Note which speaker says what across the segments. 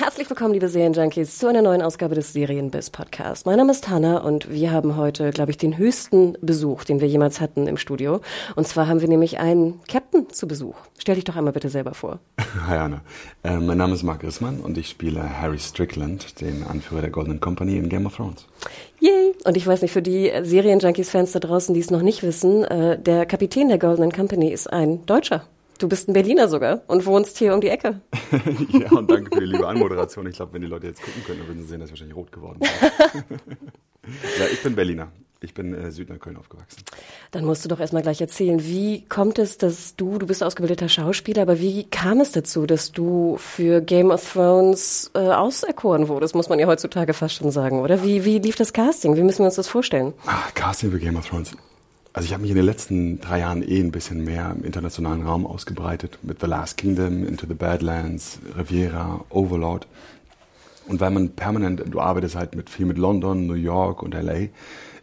Speaker 1: Herzlich willkommen, liebe Serienjunkies, zu einer neuen Ausgabe des Serienbiz Podcast. Mein Name ist Hanna und wir haben heute, glaube ich, den höchsten Besuch, den wir jemals hatten im Studio. Und zwar haben wir nämlich einen Captain zu Besuch. Stell dich doch einmal bitte selber vor.
Speaker 2: Hi Anna, äh, mein Name ist Mark Rissmann und ich spiele Harry Strickland, den Anführer der Golden Company in Game of Thrones.
Speaker 1: Yay! Und ich weiß nicht, für die Serienjunkies-Fans da draußen, die es noch nicht wissen, äh, der Kapitän der Golden Company ist ein Deutscher. Du bist ein Berliner sogar und wohnst hier um die Ecke.
Speaker 2: ja, und danke für die liebe Anmoderation. Ich glaube, wenn die Leute jetzt gucken können, dann würden sie sehen, dass ich wahrscheinlich rot geworden bin. ja, ich bin Berliner. Ich bin äh, Südneukölln aufgewachsen.
Speaker 1: Dann musst du doch erstmal gleich erzählen, wie kommt es, dass du, du bist ausgebildeter Schauspieler, aber wie kam es dazu, dass du für Game of Thrones äh, auserkoren wurdest, muss man ja heutzutage fast schon sagen, oder? Wie, wie lief das Casting? Wie müssen wir uns das vorstellen?
Speaker 2: Ah, Casting für Game of Thrones. Also ich habe mich in den letzten drei Jahren eh ein bisschen mehr im internationalen Raum ausgebreitet, mit The Last Kingdom, Into the Badlands, Riviera, Overlord. Und weil man permanent, du arbeitest halt mit viel mit London, New York und LA,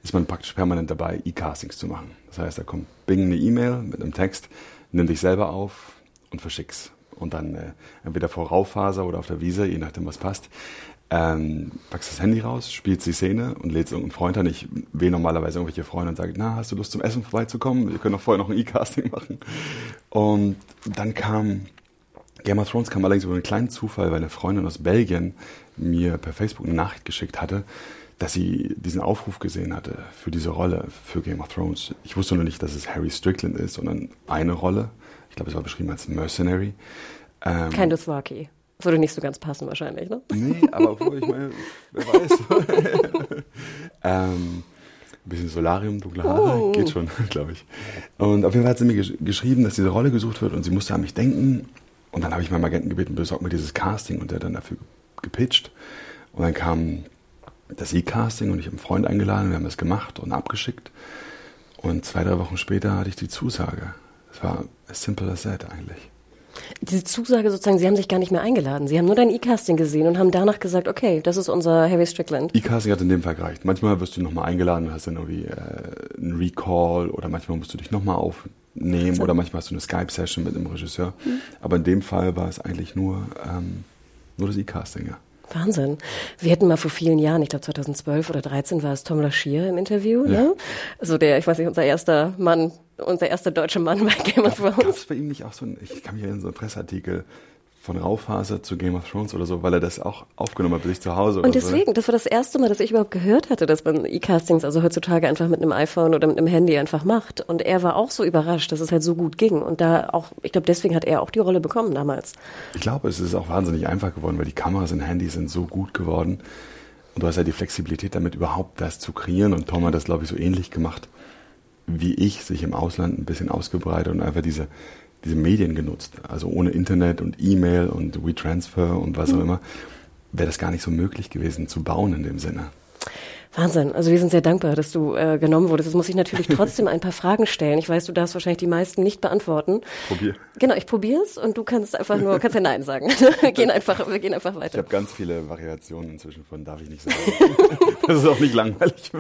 Speaker 2: ist man praktisch permanent dabei, E-Castings zu machen. Das heißt, da kommt Bing eine E-Mail mit einem Text, nimm dich selber auf und verschick's. Und dann äh, entweder vor Raufaser oder auf der Wiese, je nachdem was passt, ähm, packst das Handy raus, spielst die Szene und lädst irgendeinen Freund an. Ich wähle normalerweise irgendwelche Freunde und sage, na, hast du Lust zum Essen vorbeizukommen? Wir können doch vorher noch ein E-Casting machen. Und dann kam Game of Thrones kam allerdings über einen kleinen Zufall, weil eine Freundin aus Belgien mir per Facebook eine Nachricht geschickt hatte, dass sie diesen Aufruf gesehen hatte für diese Rolle für Game of Thrones. Ich wusste nur nicht, dass es Harry Strickland ist, sondern eine Rolle. Ich glaube, es war beschrieben als Mercenary.
Speaker 1: Ähm, Kein Dothraki. Würde nicht so ganz passen wahrscheinlich, ne?
Speaker 2: Nee, aber obwohl, ich meine, wer weiß. ähm, ein bisschen Solarium, dunkle Haare, oh. geht schon, glaube ich. Und auf jeden Fall hat sie mir gesch geschrieben, dass diese Rolle gesucht wird und sie musste an mich denken. Und dann habe ich meinem Agenten gebeten, besorgt mir dieses Casting und der hat dann dafür gepitcht. Und dann kam das E-Casting und ich habe einen Freund eingeladen, wir haben das gemacht und abgeschickt. Und zwei, drei Wochen später hatte ich die Zusage. Es war as simple as that eigentlich.
Speaker 1: Diese Zusage sozusagen, Sie haben sich gar nicht mehr eingeladen. Sie haben nur dein E-Casting gesehen und haben danach gesagt, okay, das ist unser Harry Strickland.
Speaker 2: E-Casting hat in dem Fall gereicht. Manchmal wirst du nochmal eingeladen und hast dann irgendwie äh, einen Recall oder manchmal musst du dich nochmal aufnehmen so. oder manchmal hast du eine Skype-Session mit einem Regisseur. Mhm. Aber in dem Fall war es eigentlich nur, ähm, nur das E-Casting, ja.
Speaker 1: Wahnsinn. Wir hätten mal vor vielen Jahren, ich glaube 2012 oder 2013 war es Tom Lashir im Interview, ja. ne? Also der, ich weiß nicht, unser erster Mann, unser erster deutscher Mann bei Game of Thrones. Gab
Speaker 2: es bei ihm nicht auch so ein, ich kann mich erinnern, so ein Presseartikel, von Raufaser zu Game of Thrones oder so, weil er das auch aufgenommen hat bei sich zu Hause.
Speaker 1: Und deswegen, so. das war das erste Mal, dass ich überhaupt gehört hatte, dass man E-Castings also heutzutage einfach mit einem iPhone oder mit einem Handy einfach macht. Und er war auch so überrascht, dass es halt so gut ging. Und da auch, ich glaube, deswegen hat er auch die Rolle bekommen damals.
Speaker 2: Ich glaube, es ist auch wahnsinnig einfach geworden, weil die Kameras und Handys sind so gut geworden. Und du hast ja die Flexibilität damit überhaupt das zu kreieren. Und Tom hat das, glaube ich, so ähnlich gemacht wie ich, sich im Ausland ein bisschen ausgebreitet und einfach diese diese Medien genutzt. Also ohne Internet und E-Mail und WeTransfer und was auch mhm. immer, wäre das gar nicht so möglich gewesen zu bauen in dem Sinne.
Speaker 1: Wahnsinn. Also wir sind sehr dankbar, dass du äh, genommen wurdest. Jetzt muss ich natürlich trotzdem ein paar Fragen stellen. Ich weiß, du darfst wahrscheinlich die meisten nicht beantworten.
Speaker 2: Probier.
Speaker 1: Genau, ich probier's und du kannst einfach nur, kannst ja Nein sagen. wir gehen einfach, wir gehen einfach weiter.
Speaker 2: Ich habe ganz viele Variationen inzwischen von darf ich nicht sagen. das ist auch nicht langweilig.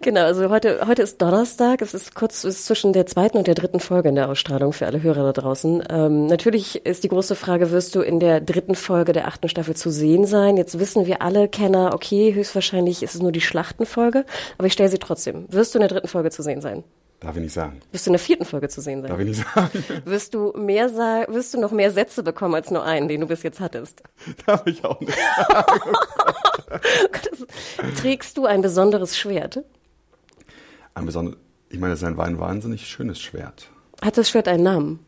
Speaker 1: genau, also heute, heute ist Donnerstag. Es ist kurz es ist zwischen der zweiten und der dritten Folge in der Ausstrahlung für alle Hörer da draußen. Ähm, natürlich ist die große Frage, wirst du in der dritten Folge der achten Staffel zu sehen sein? Jetzt wissen wir alle Kenner, okay, höchstwahrscheinlich ist es nur die Schlacht achten Folge, aber ich stelle sie trotzdem. Wirst du in der dritten Folge zu sehen sein?
Speaker 2: Darf ich nicht sagen.
Speaker 1: Wirst du in der vierten Folge zu sehen sein?
Speaker 2: Darf ich nicht sagen.
Speaker 1: Wirst du mehr sagen, wirst du noch mehr Sätze bekommen als nur einen, den du bis jetzt hattest?
Speaker 2: Darf ich auch nicht sagen.
Speaker 1: Trägst du ein besonderes Schwert?
Speaker 2: Ein besonderes, ich meine, es ist ein wahnsinnig schönes Schwert.
Speaker 1: Hat das Schwert einen Namen?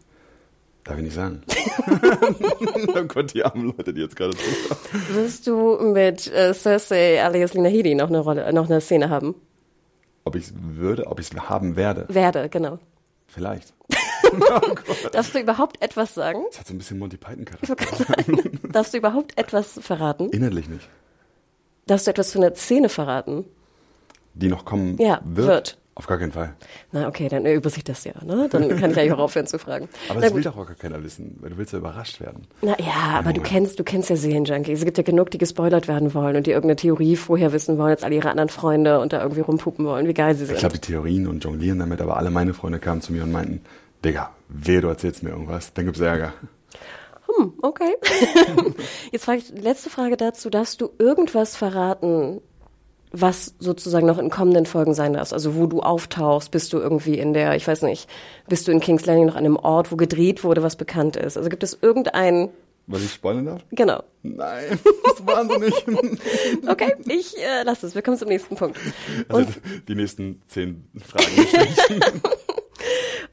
Speaker 2: Darf ich nicht sagen. oh Gott, die armen Leute, die jetzt gerade zuschauen.
Speaker 1: Wirst du mit äh, Cersei alias Lina Headey noch eine Rolle, noch eine Szene haben?
Speaker 2: Ob ich es würde, ob ich es haben werde?
Speaker 1: Werde, genau.
Speaker 2: Vielleicht.
Speaker 1: Oh Darfst du überhaupt etwas sagen?
Speaker 2: Das hat so ein bisschen Monty Python
Speaker 1: Ich wollte gerade sagen, Darfst du überhaupt etwas verraten?
Speaker 2: Inhaltlich nicht.
Speaker 1: Darfst du etwas zu einer Szene verraten?
Speaker 2: Die noch kommen
Speaker 1: Ja,
Speaker 2: wird?
Speaker 1: wird.
Speaker 2: Auf gar keinen Fall.
Speaker 1: Na okay, dann erübrigt sich das ja. Ne? Dann kann ich eigentlich auch aufhören zu fragen.
Speaker 2: Aber
Speaker 1: Na
Speaker 2: das will doch auch gar keiner wissen, weil du willst ja überrascht werden.
Speaker 1: Na ja, aber du kennst, du kennst ja Serienjunkies. Es gibt ja genug, die gespoilert werden wollen und die irgendeine Theorie vorher wissen wollen, jetzt alle ihre anderen Freunde und da irgendwie rumpupen wollen, wie geil sie sind.
Speaker 2: Ich glaube, die Theorien und jonglieren damit, aber alle meine Freunde kamen zu mir und meinten, Digga, wehe, du erzählst mir irgendwas, dann gibt's Ärger.
Speaker 1: Hm, okay. Jetzt frage ich, letzte Frage dazu. Darfst du irgendwas verraten, was sozusagen noch in kommenden Folgen sein darf? Also wo du auftauchst, bist du irgendwie in der, ich weiß nicht, bist du in King's Landing noch an einem Ort, wo gedreht wurde, was bekannt ist? Also gibt es irgendeinen,
Speaker 2: Was ich spoilern darf?
Speaker 1: genau.
Speaker 2: Nein, das ist wahnsinnig.
Speaker 1: Okay, ich äh, lasse es. Wir kommen zum nächsten Punkt.
Speaker 2: Also die nächsten zehn Fragen.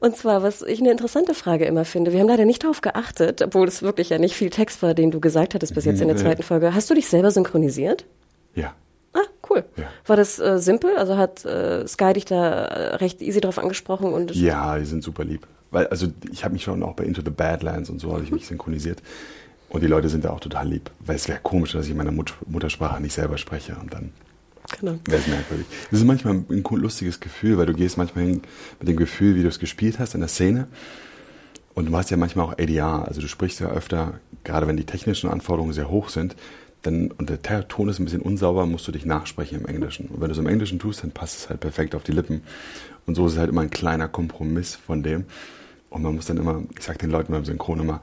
Speaker 1: Und zwar, was ich eine interessante Frage immer finde, wir haben leider nicht darauf geachtet, obwohl es wirklich ja nicht viel Text war, den du gesagt hattest bis jetzt in der zweiten Folge. Hast du dich selber synchronisiert?
Speaker 2: ja.
Speaker 1: Ah, cool.
Speaker 2: Ja.
Speaker 1: War das äh, simpel? Also hat äh, Sky dich da äh, recht easy drauf angesprochen und
Speaker 2: Ja, die sind super lieb. Weil, also ich habe mich schon auch bei Into the Badlands und so habe ich mich synchronisiert. Und die Leute sind da auch total lieb. Weil es wäre komisch, dass ich in meiner Mut Muttersprache nicht selber spreche und dann
Speaker 1: genau.
Speaker 2: wäre es merkwürdig. Das ist manchmal ein lustiges Gefühl, weil du gehst manchmal hin mit dem Gefühl, wie du es gespielt hast in der Szene. Und du hast ja manchmal auch ADR, also du sprichst ja öfter, gerade wenn die technischen Anforderungen sehr hoch sind, dann, und der Ton ist ein bisschen unsauber, musst du dich nachsprechen im Englischen. Und wenn du es im Englischen tust, dann passt es halt perfekt auf die Lippen. Und so ist es halt immer ein kleiner Kompromiss von dem. Und man muss dann immer, ich sag den Leuten beim Synchron immer,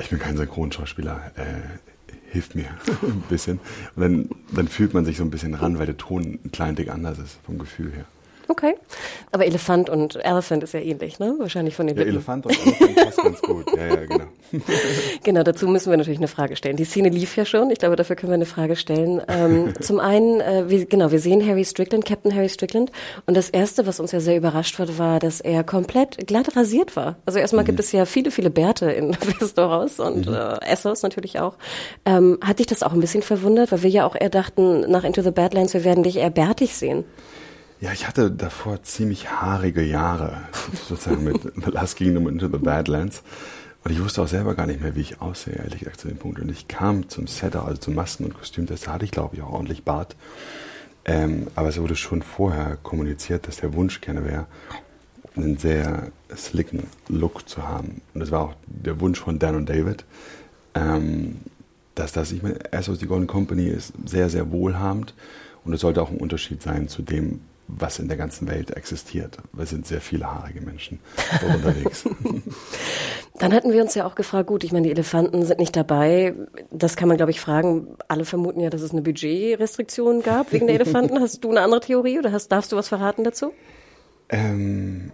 Speaker 2: ich bin kein Synchronschauspieler, äh, hilft mir ein bisschen. Und dann, dann fühlt man sich so ein bisschen ran, weil der Ton ein klein Dick anders ist vom Gefühl her.
Speaker 1: Okay. Aber Elefant und Elephant ist ja ähnlich, ne? Wahrscheinlich von den
Speaker 2: Ja,
Speaker 1: Lippen.
Speaker 2: Elefant und Elefant passt ganz gut. Ja, ja, genau.
Speaker 1: Genau, dazu müssen wir natürlich eine Frage stellen. Die Szene lief ja schon. Ich glaube, dafür können wir eine Frage stellen. Ähm, zum einen, äh, wir, genau, wir sehen Harry Strickland, Captain Harry Strickland. Und das Erste, was uns ja sehr überrascht hat, war, dass er komplett glatt rasiert war. Also erstmal gibt es ja viele, viele Bärte in Westeros und äh, Essos natürlich auch. Ähm, hat dich das auch ein bisschen verwundert? Weil wir ja auch eher dachten, nach Into the Badlands, wir werden dich eher bärtig sehen.
Speaker 2: Ja, ich hatte davor ziemlich haarige Jahre, sozusagen mit The Last Kingdom Into the Badlands. Und ich wusste auch selber gar nicht mehr, wie ich aussehe, ehrlich gesagt, zu dem Punkt. Und ich kam zum Setter, also zum Masken- und Kostümtest, da hatte ich, glaube ich, auch ordentlich Bart. Ähm, aber es wurde schon vorher kommuniziert, dass der Wunsch gerne wäre, einen sehr slicken Look zu haben. Und das war auch der Wunsch von Dan und David. Ähm, dass das, ich meine, Essos, die Golden Company ist sehr, sehr wohlhabend und es sollte auch ein Unterschied sein zu dem, was in der ganzen Welt existiert. Wir sind sehr viele haarige Menschen unterwegs.
Speaker 1: Dann hatten wir uns ja auch gefragt, gut, ich meine, die Elefanten sind nicht dabei. Das kann man, glaube ich, fragen. Alle vermuten ja, dass es eine Budgetrestriktion gab wegen der Elefanten. Hast du eine andere Theorie oder hast, darfst du was verraten dazu?
Speaker 2: Ähm,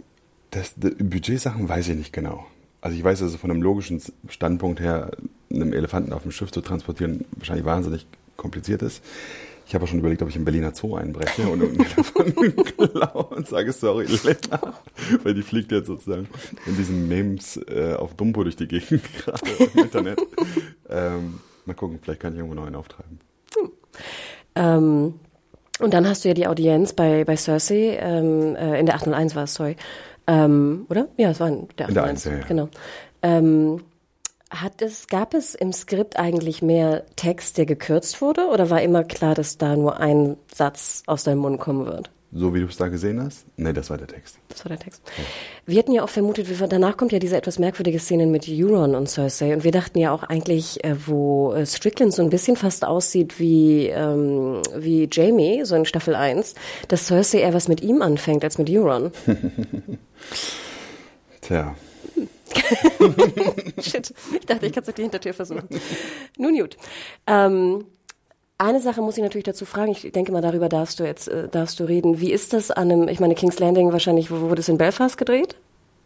Speaker 2: das, die Budgetsachen weiß ich nicht genau. Also ich weiß, dass es von einem logischen Standpunkt her, einem Elefanten auf dem Schiff zu transportieren, wahrscheinlich wahnsinnig kompliziert ist. Ich habe schon überlegt, ob ich im Berliner Zoo einbreche und irgendeinen Elefanten klaue und sage, sorry, Lena. Weil die fliegt jetzt sozusagen in diesen Memes äh, auf Dumbo durch die Gegend gerade im Internet. Ähm, mal gucken, vielleicht kann ich irgendwo noch einen auftreiben.
Speaker 1: Ähm, und dann hast du ja die Audienz bei, bei Cersei, ähm, äh, in der 801 war es, sorry. Ähm, oder? Ja, es war in der 801.
Speaker 2: In der 1, ja, ja.
Speaker 1: Genau. Hat es, gab es im Skript eigentlich mehr Text, der gekürzt wurde, oder war immer klar, dass da nur ein Satz aus deinem Mund kommen wird?
Speaker 2: So wie du es da gesehen hast? Nee, das war der Text.
Speaker 1: Das war der Text. Wir hatten ja auch vermutet, danach kommt ja diese etwas merkwürdige Szene mit Euron und Cersei. Und wir dachten ja auch eigentlich, äh, wo äh, Strickland so ein bisschen fast aussieht wie, ähm, wie Jamie, so in Staffel 1, dass Cersei eher was mit ihm anfängt als mit Euron.
Speaker 2: Tja,
Speaker 1: Shit. Ich dachte, ich kann es durch die Hintertür versuchen. Nun gut. Ähm, eine Sache muss ich natürlich dazu fragen. Ich denke mal, darüber darfst du jetzt äh, darfst du reden. Wie ist das an einem, ich meine, King's Landing wahrscheinlich, wo wurde es in Belfast gedreht?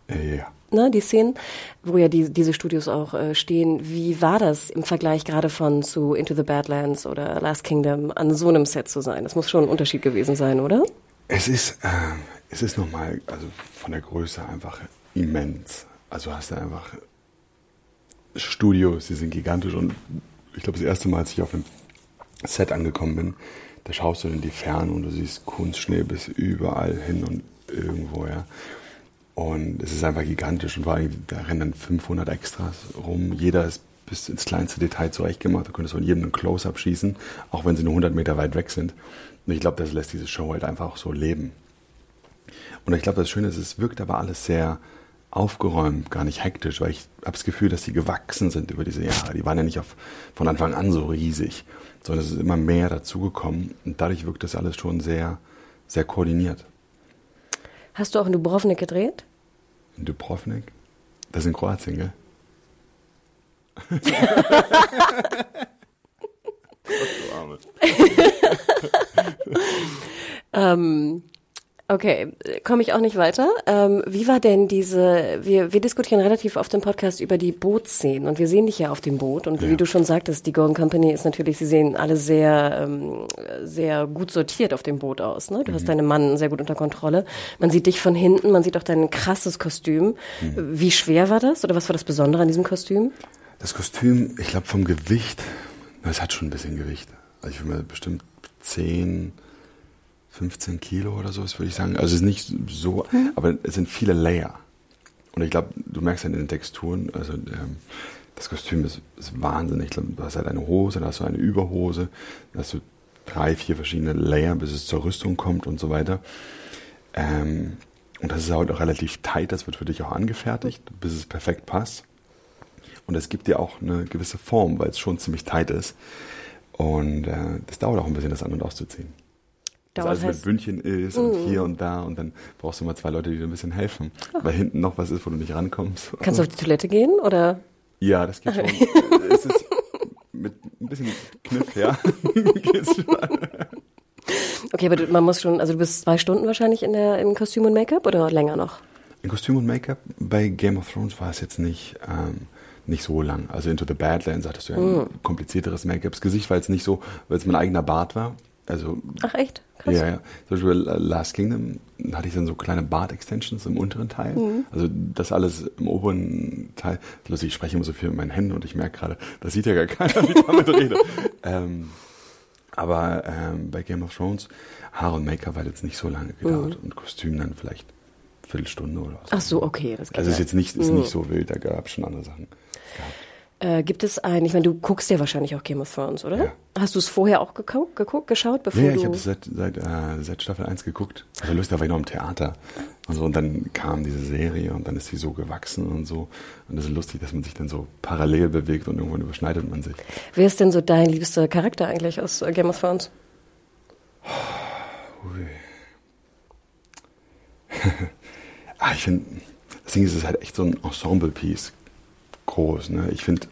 Speaker 2: äh, ja.
Speaker 1: ne, die Szenen, wo ja die, diese Studios auch äh, stehen. Wie war das im Vergleich gerade von zu Into the Badlands oder Last Kingdom an so einem Set zu sein? Das muss schon ein Unterschied gewesen sein, oder?
Speaker 2: Es ist, äh, es ist nochmal, also von der Größe einfach immens. Also hast du einfach Studios, die sind gigantisch und ich glaube, das erste Mal, als ich auf dem Set angekommen bin, da schaust du in die Ferne und du siehst Kunstschnee bis überall hin und irgendwo, ja. Und es ist einfach gigantisch und vor allem, da rennen dann 500 Extras rum. Jeder ist bis ins kleinste Detail zurechtgemacht. Du könntest von jedem einen Close-Up schießen, auch wenn sie nur 100 Meter weit weg sind. Und ich glaube, das lässt diese Show halt einfach auch so leben. Und ich glaube, das Schöne ist, es wirkt aber alles sehr aufgeräumt, gar nicht hektisch, weil ich habe das Gefühl, dass sie gewachsen sind über diese Jahre. Die waren ja nicht auf, von Anfang an so riesig, sondern es ist immer mehr dazugekommen und dadurch wirkt das alles schon sehr, sehr koordiniert.
Speaker 1: Hast du auch in Dubrovnik gedreht?
Speaker 2: In Dubrovnik? Das ist in Kroatien, gell?
Speaker 1: ähm, Okay, komme ich auch nicht weiter. Ähm, wie war denn diese, wir, wir diskutieren relativ oft im Podcast über die Bootszenen und wir sehen dich ja auf dem Boot und ja. wie du schon sagtest, die Golden Company ist natürlich, sie sehen alle sehr, ähm, sehr gut sortiert auf dem Boot aus. Ne? Du mhm. hast deinen Mann sehr gut unter Kontrolle. Man sieht dich von hinten, man sieht auch dein krasses Kostüm. Mhm. Wie schwer war das oder was war das Besondere an diesem Kostüm?
Speaker 2: Das Kostüm, ich glaube vom Gewicht, es hat schon ein bisschen Gewicht. Also ich würde mir bestimmt zehn 15 Kilo oder so, würde ich sagen. Also es ist nicht so, mhm. aber es sind viele Layer. Und ich glaube, du merkst ja in den Texturen, also ähm, das Kostüm ist, ist wahnsinnig. Du hast halt eine Hose, dann hast du eine Überhose, dann hast du drei, vier verschiedene Layer, bis es zur Rüstung kommt und so weiter. Ähm, und das ist halt auch relativ tight, das wird für dich auch angefertigt, bis es perfekt passt. Und es gibt dir auch eine gewisse Form, weil es schon ziemlich tight ist. Und äh, das dauert auch ein bisschen, das an- und auszuziehen das alles mit Bündchen ist und mm. hier und da und dann brauchst du mal zwei Leute, die dir ein bisschen helfen, oh. weil hinten noch was ist, wo du nicht rankommst.
Speaker 1: Kannst du auf die Toilette gehen oder?
Speaker 2: Ja, das geht schon. es ist mit ein bisschen Kniff, ja, geht's schon.
Speaker 1: Okay, aber man muss schon, also du bist zwei Stunden wahrscheinlich in der, im Kostüm und Make-up oder länger noch?
Speaker 2: In Kostüm und Make-up bei Game of Thrones war es jetzt nicht, ähm, nicht so lang. Also Into the Badlands hattest du ja ein mm. komplizierteres Make-up. Das Gesicht war jetzt nicht so, weil es mein eigener Bart war. Also,
Speaker 1: Ach echt?
Speaker 2: Krass. Ja, ja. Zum Beispiel Last Kingdom hatte ich dann so kleine Bart-Extensions im unteren Teil. Mhm. Also das alles im oberen Teil. Lustig, ich spreche immer so viel mit meinen Händen und ich merke gerade, das sieht ja gar keiner, wie ich damit rede. ähm, aber ähm, bei Game of Thrones, Haare und Make-up hat jetzt nicht so lange gedauert mhm. und Kostüm dann vielleicht eine Viertelstunde oder so.
Speaker 1: Ach so, okay. Das
Speaker 2: geht also ist jetzt nicht, ist mhm. nicht so wild, da gab es schon andere Sachen. Gehabt.
Speaker 1: Äh, gibt es ein, ich meine, du guckst ja wahrscheinlich auch Game of Thrones, oder? Ja. Hast du es vorher auch geguckt, geguckt geschaut, bevor
Speaker 2: ja, ich habe es seit, seit, äh, seit Staffel 1 geguckt. Also lustig, da war ich noch im Theater. Und, so, und dann kam diese Serie und dann ist sie so gewachsen und so. Und das ist lustig, dass man sich dann so parallel bewegt und irgendwann überschneidet man sich.
Speaker 1: Wer ist denn so dein liebster Charakter eigentlich aus äh, Game of Thrones?
Speaker 2: Ui. ah, ich finde, das Ding ist, es ist halt echt so ein Ensemble-Piece groß. Ne? Ich finde,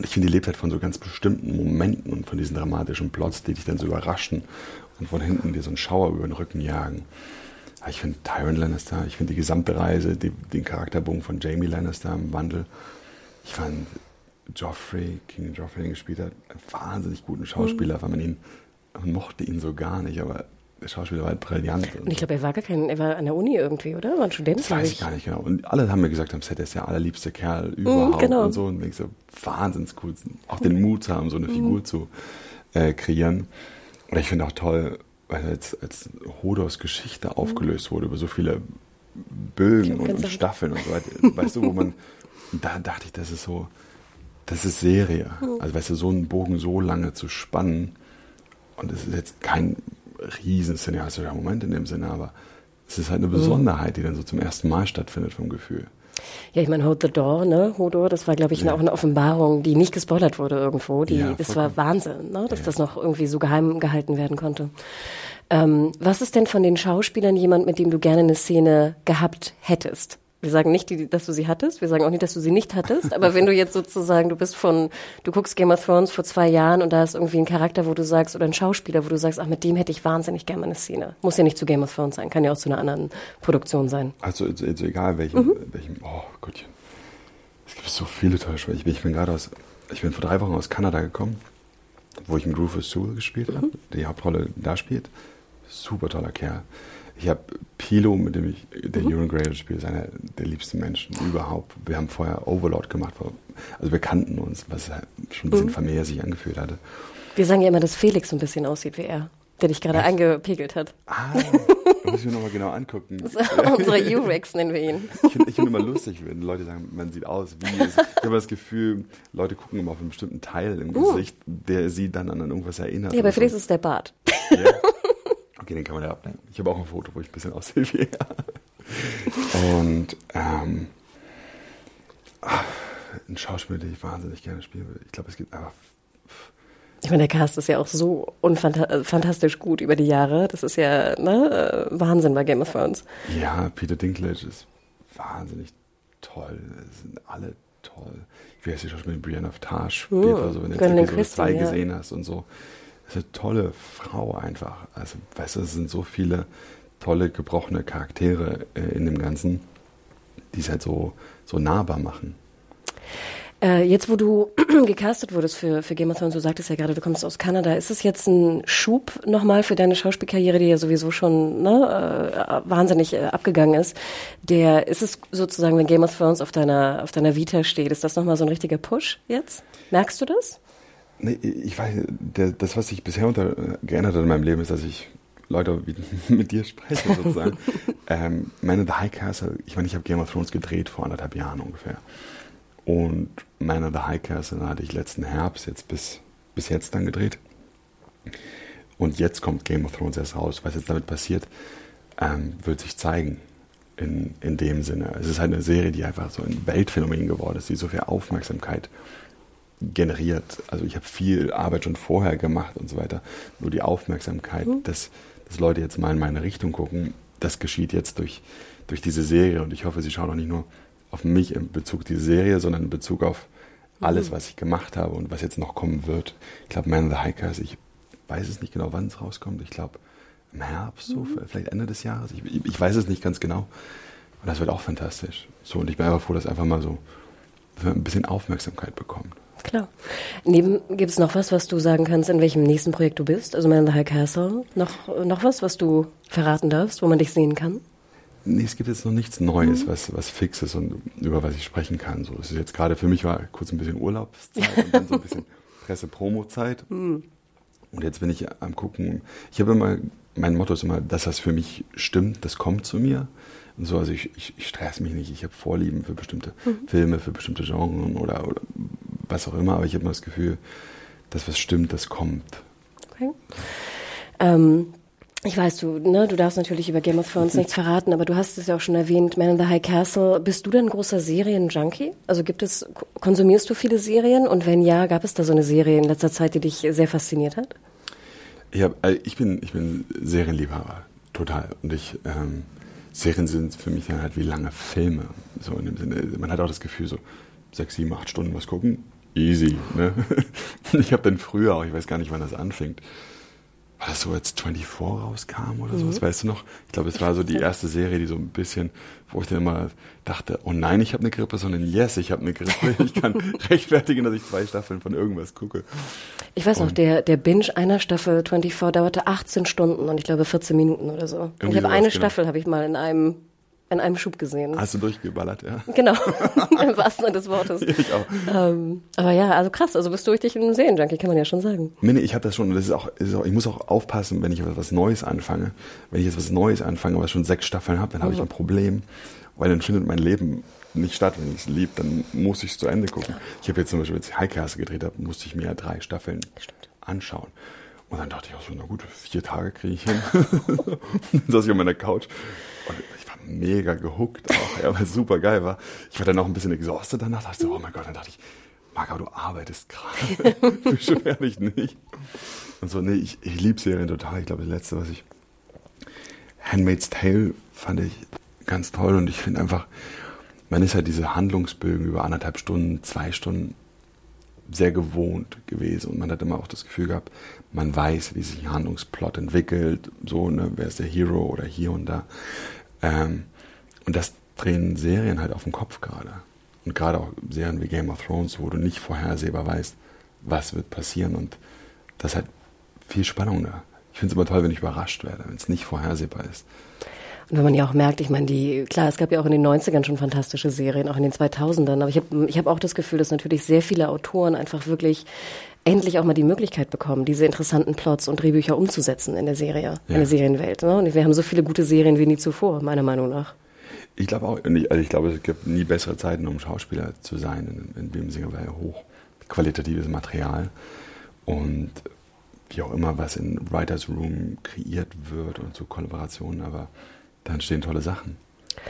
Speaker 2: ich finde, die lebt halt von so ganz bestimmten Momenten und von diesen dramatischen Plots, die dich dann so überraschen und von hinten dir so einen Schauer über den Rücken jagen. Ich finde Tyron Lannister, ich finde die gesamte Reise, die, den Charakterbogen von Jamie Lannister im Wandel. Ich fand Joffrey, King Joffrey, den gespielt hat, einen wahnsinnig guten Schauspieler, mhm. weil man ihn, man mochte ihn so gar nicht, aber Schauspieler war brillant.
Speaker 1: Und, ich glaube, er war gar kein, er war an der Uni irgendwie, oder? War ein Student,
Speaker 2: Das weiß ich gar nicht genau. Und alle haben mir gesagt am Set, er ist der allerliebste Kerl mhm, überhaupt mm, genau. und so. Und ich so, wahnsinns cool, auch den Mut zu haben, so eine mm. Figur zu äh, kreieren. Und ich finde auch toll, weil als, als Hodors Geschichte aufgelöst wurde über so viele Bögen und, und Staffeln und so weiter, weißt du, wo man, da dachte ich, das ist so, das ist Serie. Mhm. Also weißt du, so einen Bogen so lange zu spannen und es ist jetzt kein riesen cineastischer Moment in dem Sinne, aber es ist halt eine Besonderheit, die dann so zum ersten Mal stattfindet vom Gefühl.
Speaker 1: Ja, ich meine, Hold the Door, ne? Hodor, das war, glaube ich, ja. auch eine Offenbarung, die nicht gespoilert wurde irgendwo. Die, ja, das war Wahnsinn, ne? dass ja. das noch irgendwie so geheim gehalten werden konnte. Ähm, was ist denn von den Schauspielern jemand, mit dem du gerne eine Szene gehabt hättest? Wir sagen nicht, dass du sie hattest, wir sagen auch nicht, dass du sie nicht hattest, aber wenn du jetzt sozusagen, du bist von, du guckst Game of Thrones vor zwei Jahren und da ist irgendwie ein Charakter, wo du sagst, oder ein Schauspieler, wo du sagst, ach, mit dem hätte ich wahnsinnig gerne eine Szene. Muss ja nicht zu Game of Thrones sein, kann ja auch zu einer anderen Produktion sein.
Speaker 2: Also, also, egal welchem, mhm. welchem, oh Gottchen. Es gibt so viele tolle Spiele. Ich bin, ich bin gerade aus, ich bin vor drei Wochen aus Kanada gekommen, wo ich mit Rufus Sewell gespielt mhm. habe, die Hauptrolle da spielt. Super toller Kerl. Ich habe Pilo, mit dem ich der mhm. Euron Greyjoy spiele, ist einer der liebsten Menschen überhaupt. Wir haben vorher Overlord gemacht, also wir kannten uns, was halt schon ein bisschen mhm. familiär sich angefühlt hatte.
Speaker 1: Wir sagen ja immer, dass Felix so ein bisschen aussieht wie er, der dich gerade eingepegelt hat.
Speaker 2: Ah, Muss ich mir nochmal genau angucken.
Speaker 1: So, unsere U-Rex nennen wir ihn.
Speaker 2: Ich finde find immer lustig, wenn Leute sagen, man sieht aus wie. Es. Ich habe das Gefühl, Leute gucken immer auf einen bestimmten Teil im
Speaker 1: Uh.
Speaker 2: Gesicht, der sie dann an irgendwas erinnert.
Speaker 1: Ja, aber vielleicht
Speaker 2: so.
Speaker 1: ist es der Bart.
Speaker 2: Ja. Okay, den kann man ja abnehmen. Ich habe auch ein Foto, wo ich ein bisschen aussehe wie er. Und ähm, ach, ein Schauspieler, den ich wahnsinnig gerne spielen würde. Ich glaube, es gibt einfach.
Speaker 1: Ich meine, der Cast ist ja auch so unfantastisch gut über die Jahre. Das ist ja ne, äh, Wahnsinn bei Game of Thrones.
Speaker 2: Ja, Peter Dinklage ist wahnsinnig toll. Es sind alle toll. Wie heißt die Schauspielerin? Brienne of Tarth spielt
Speaker 1: Uh,
Speaker 2: so, wenn du jetzt
Speaker 1: Christie,
Speaker 2: 2
Speaker 1: ja.
Speaker 2: gesehen hast und so. Ist eine tolle Frau einfach. Also, weißt du, es sind so viele tolle, gebrochene Charaktere äh, in dem Ganzen, die es halt so, so nahbar machen.
Speaker 1: Äh, jetzt, wo du gecastet wurdest für, für Game of Thrones, du sagtest ja gerade, du kommst aus Kanada, ist es jetzt ein Schub nochmal für deine Schauspielkarriere, die ja sowieso schon ne, äh, wahnsinnig äh, abgegangen ist? Der, ist es sozusagen, wenn Game of Thrones auf deiner, auf deiner Vita steht, ist das nochmal so ein richtiger Push jetzt? Merkst du das?
Speaker 2: Nee, ich weiß, der, das, was sich bisher unter, geändert hat in meinem Leben, ist, dass ich Leute wie mit dir spreche, sozusagen. ähm, Man in the High Castle, ich meine, ich habe Game of Thrones gedreht vor anderthalb Jahren ungefähr. Und Man in the High Castle hatte ich letzten Herbst jetzt bis, bis jetzt dann gedreht. Und jetzt kommt Game of Thrones erst raus. Was jetzt damit passiert, ähm, wird sich zeigen. In, in dem Sinne. Es ist halt eine Serie, die einfach so ein Weltphänomen geworden ist, die so viel Aufmerksamkeit generiert. Also ich habe viel Arbeit schon vorher gemacht und so weiter. Nur die Aufmerksamkeit, dass, dass Leute jetzt mal in meine Richtung gucken, das geschieht jetzt durch, durch diese Serie. Und ich hoffe, sie schauen auch nicht nur auf mich in Bezug diese Serie, sondern in Bezug auf alles, was ich gemacht habe und was jetzt noch kommen wird. Ich glaube, Man in the Hikers, ich weiß es nicht genau, wann es rauskommt. Ich glaube, im Herbst, so, vielleicht Ende des Jahres. Ich, ich, ich weiß es nicht ganz genau. Und das wird auch fantastisch. So, und ich bin einfach froh, dass einfach mal so ein bisschen Aufmerksamkeit bekommt.
Speaker 1: Klar. Neben gibt es noch was, was du sagen kannst, in welchem nächsten Projekt du bist? Also Man in the High Castle. Noch, noch was, was du verraten darfst, wo man dich sehen kann?
Speaker 2: Nee, es gibt jetzt noch nichts Neues, was, was fix ist und über was ich sprechen kann. So, es ist jetzt gerade für mich war kurz ein bisschen Urlaubszeit und dann so ein bisschen Presse-Promo-Zeit. Und jetzt bin ich am gucken. Ich habe immer, mein Motto ist immer, dass das für mich stimmt, das kommt zu mir. Und so, also ich, ich, ich stress mich nicht. Ich habe Vorlieben für bestimmte Filme, für bestimmte Genres oder, oder was auch immer, aber ich habe immer das Gefühl, dass was stimmt, das kommt.
Speaker 1: Okay. Ähm, ich weiß, du, ne, du darfst natürlich über Game of Thrones nichts verraten, aber du hast es ja auch schon erwähnt, Man in the High Castle. Bist du denn ein großer Serienjunkie? Also gibt es, konsumierst du viele Serien? Und wenn ja, gab es da so eine Serie in letzter Zeit, die dich sehr fasziniert hat?
Speaker 2: Ich, hab, also ich bin, ich bin Serienliebhaber, total. Und ich, ähm, Serien sind für mich dann halt wie lange Filme. So in dem Sinne, man hat auch das Gefühl, so sechs, sieben, acht Stunden was gucken, easy. Ne? Ich habe dann früher auch, ich weiß gar nicht, wann das anfängt, war das so als 24 rauskam oder sowas, weißt du noch? Ich glaube, es war so die erste Serie, die so ein bisschen, wo ich dann immer dachte, oh nein, ich habe eine Grippe, sondern yes, ich habe eine Grippe. Ich kann rechtfertigen, dass ich zwei Staffeln von irgendwas gucke.
Speaker 1: Ich weiß noch, der, der Binge einer Staffel 24 dauerte 18 Stunden und ich glaube 14 Minuten oder so. Und ich habe eine
Speaker 2: genau.
Speaker 1: Staffel habe ich mal in einem in einem Schub gesehen.
Speaker 2: Hast du durchgeballert, ja?
Speaker 1: Genau, im wahrsten Sinne des Wortes.
Speaker 2: Ich auch.
Speaker 1: Ähm, aber ja, also krass, also bist du richtig ein Serienjunkie, kann man ja schon sagen.
Speaker 2: Nee, nee, ich habe das schon. Das ist auch, ist auch, ich muss auch aufpassen, wenn ich was, was Neues anfange. Wenn ich jetzt was Neues anfange, was schon sechs Staffeln habe, dann habe ich ein Problem, weil dann findet mein Leben nicht statt. Wenn ich es lieb, dann muss ich es zu Ende gucken. Ich habe jetzt zum Beispiel, als ich Castle gedreht habe, musste ich mir ja drei Staffeln
Speaker 1: Stimmt.
Speaker 2: anschauen. Und dann dachte ich auch so, na gut, vier Tage kriege ich hin. dann saß ich auf meiner Couch und ich war mega gehuckt auch, ja, weil es super geil war. Ich war dann auch ein bisschen exhausted danach, dachte so, oh mein Gott, dann dachte ich, Marc, aber du arbeitest gerade. Beschwer dich nicht. Und so, nee, ich, ich liebe Serien total. Ich glaube, das letzte, was ich, Handmaid's Tale fand ich ganz toll und ich finde einfach, man ist halt diese Handlungsbögen über anderthalb Stunden, zwei Stunden sehr gewohnt gewesen und man hat immer auch das Gefühl gehabt, man weiß, wie sich ein Handlungsplot entwickelt, so, ne, wer ist der Hero oder hier und da. Ähm, und das drehen Serien halt auf den Kopf gerade. Und gerade auch Serien wie Game of Thrones, wo du nicht vorhersehbar weißt, was wird passieren und das halt viel Spannung da. Ich finde es immer toll, wenn ich überrascht werde, wenn es nicht vorhersehbar ist.
Speaker 1: Und wenn man ja auch merkt, ich meine, die, klar, es gab ja auch in den 90ern schon fantastische Serien, auch in den 2000ern, aber ich habe ich hab auch das Gefühl, dass natürlich sehr viele Autoren einfach wirklich endlich auch mal die Möglichkeit bekommen, diese interessanten Plots und Drehbücher umzusetzen in der Serie, ja. in der Serienwelt. Ne? Und wir haben so viele gute Serien wie nie zuvor, meiner Meinung nach.
Speaker 2: Ich glaube auch, also ich glaube, es gibt nie bessere Zeiten, um Schauspieler zu sein. In, in dem Sinne war ja hochqualitatives Material. Und wie auch immer, was in Writers Room kreiert wird und so Kollaborationen, aber da entstehen tolle Sachen.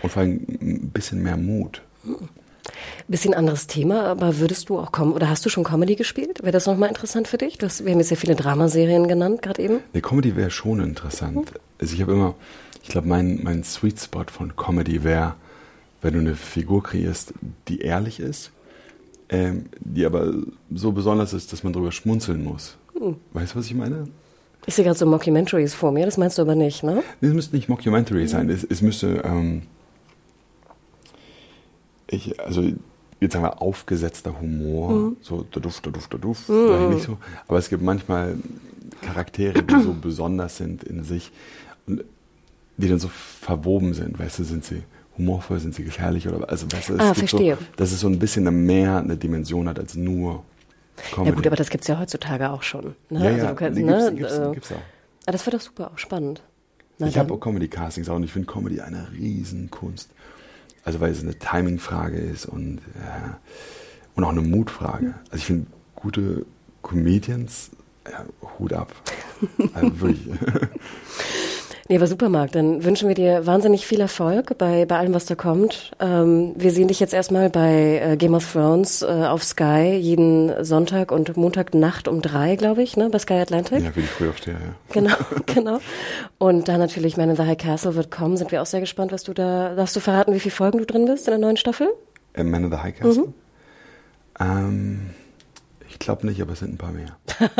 Speaker 2: Und vor allem ein bisschen mehr Mut.
Speaker 1: Bisschen anderes Thema, aber würdest du auch kommen oder hast du schon Comedy gespielt? Wäre das nochmal interessant für dich? Hast, wir haben jetzt ja viele Dramaserien genannt, gerade eben.
Speaker 2: Nee, Comedy wäre schon interessant. Mhm. Also ich habe immer, ich glaube, mein, mein Sweet Spot von Comedy wäre, wenn du eine Figur kreierst, die ehrlich ist, ähm, die aber so besonders ist, dass man drüber schmunzeln muss. Mhm. Weißt du, was ich meine?
Speaker 1: Ich sehe gerade so Mockumentaries vor mir, das meinst du aber nicht, ne?
Speaker 2: Nee, es müsste nicht Mockumentary mhm. sein, es, es müsste... Ähm, ich, also jetzt sagen wir aufgesetzter Humor, mhm. so da duft, da duft, da duft, mhm. nicht so. Aber es gibt manchmal Charaktere, die so besonders sind in sich und die dann so verwoben sind, weißt du, sind sie humorvoll, sind sie gefährlich oder also weißt du,
Speaker 1: ah, verstehe.
Speaker 2: So, dass es so ein bisschen mehr eine Dimension hat als nur
Speaker 1: Comedy. Ja gut, aber das gibt es ja heutzutage auch schon.
Speaker 2: Ne? Ja, ja, also, kannst, nee, ne? gibt's, gibt's, gibt's auch.
Speaker 1: Ah, das wird doch super, auch spannend.
Speaker 2: Na ich habe auch Comedy-Castings auch und ich finde Comedy eine Riesenkunst. Also weil es eine Timing-Frage ist und, ja, und auch eine Mutfrage. Also ich finde gute Comedians, ja, Hut ab. Also wirklich.
Speaker 1: Nee, war super, Marc. Dann wünschen wir dir wahnsinnig viel Erfolg bei, bei allem, was da kommt. Ähm, wir sehen dich jetzt erstmal bei äh, Game of Thrones äh, auf Sky jeden Sonntag und Montagnacht um drei, glaube ich, ne, bei Sky Atlantic.
Speaker 2: Ja, wie ich früh aufstehe, ja.
Speaker 1: Genau, genau. Und dann natürlich Man in the High Castle wird kommen. Sind wir auch sehr gespannt, was du da, darfst du verraten, wie viele Folgen du drin bist in der neuen Staffel?
Speaker 2: Äh, Man in the High Castle? Mhm. Ähm, ich glaube nicht, aber es sind ein paar mehr.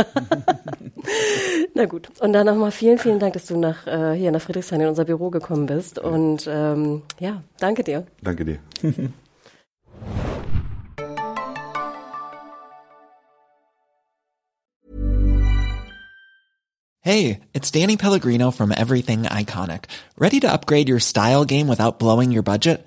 Speaker 1: Na gut. Und dann nochmal vielen, vielen Dank, dass du nach, äh, hier nach Friedrichshain in unser Büro gekommen bist. Und ähm, ja, danke dir.
Speaker 2: Danke dir.
Speaker 3: hey, it's Danny Pellegrino from Everything Iconic. Ready to upgrade your style game without blowing your budget?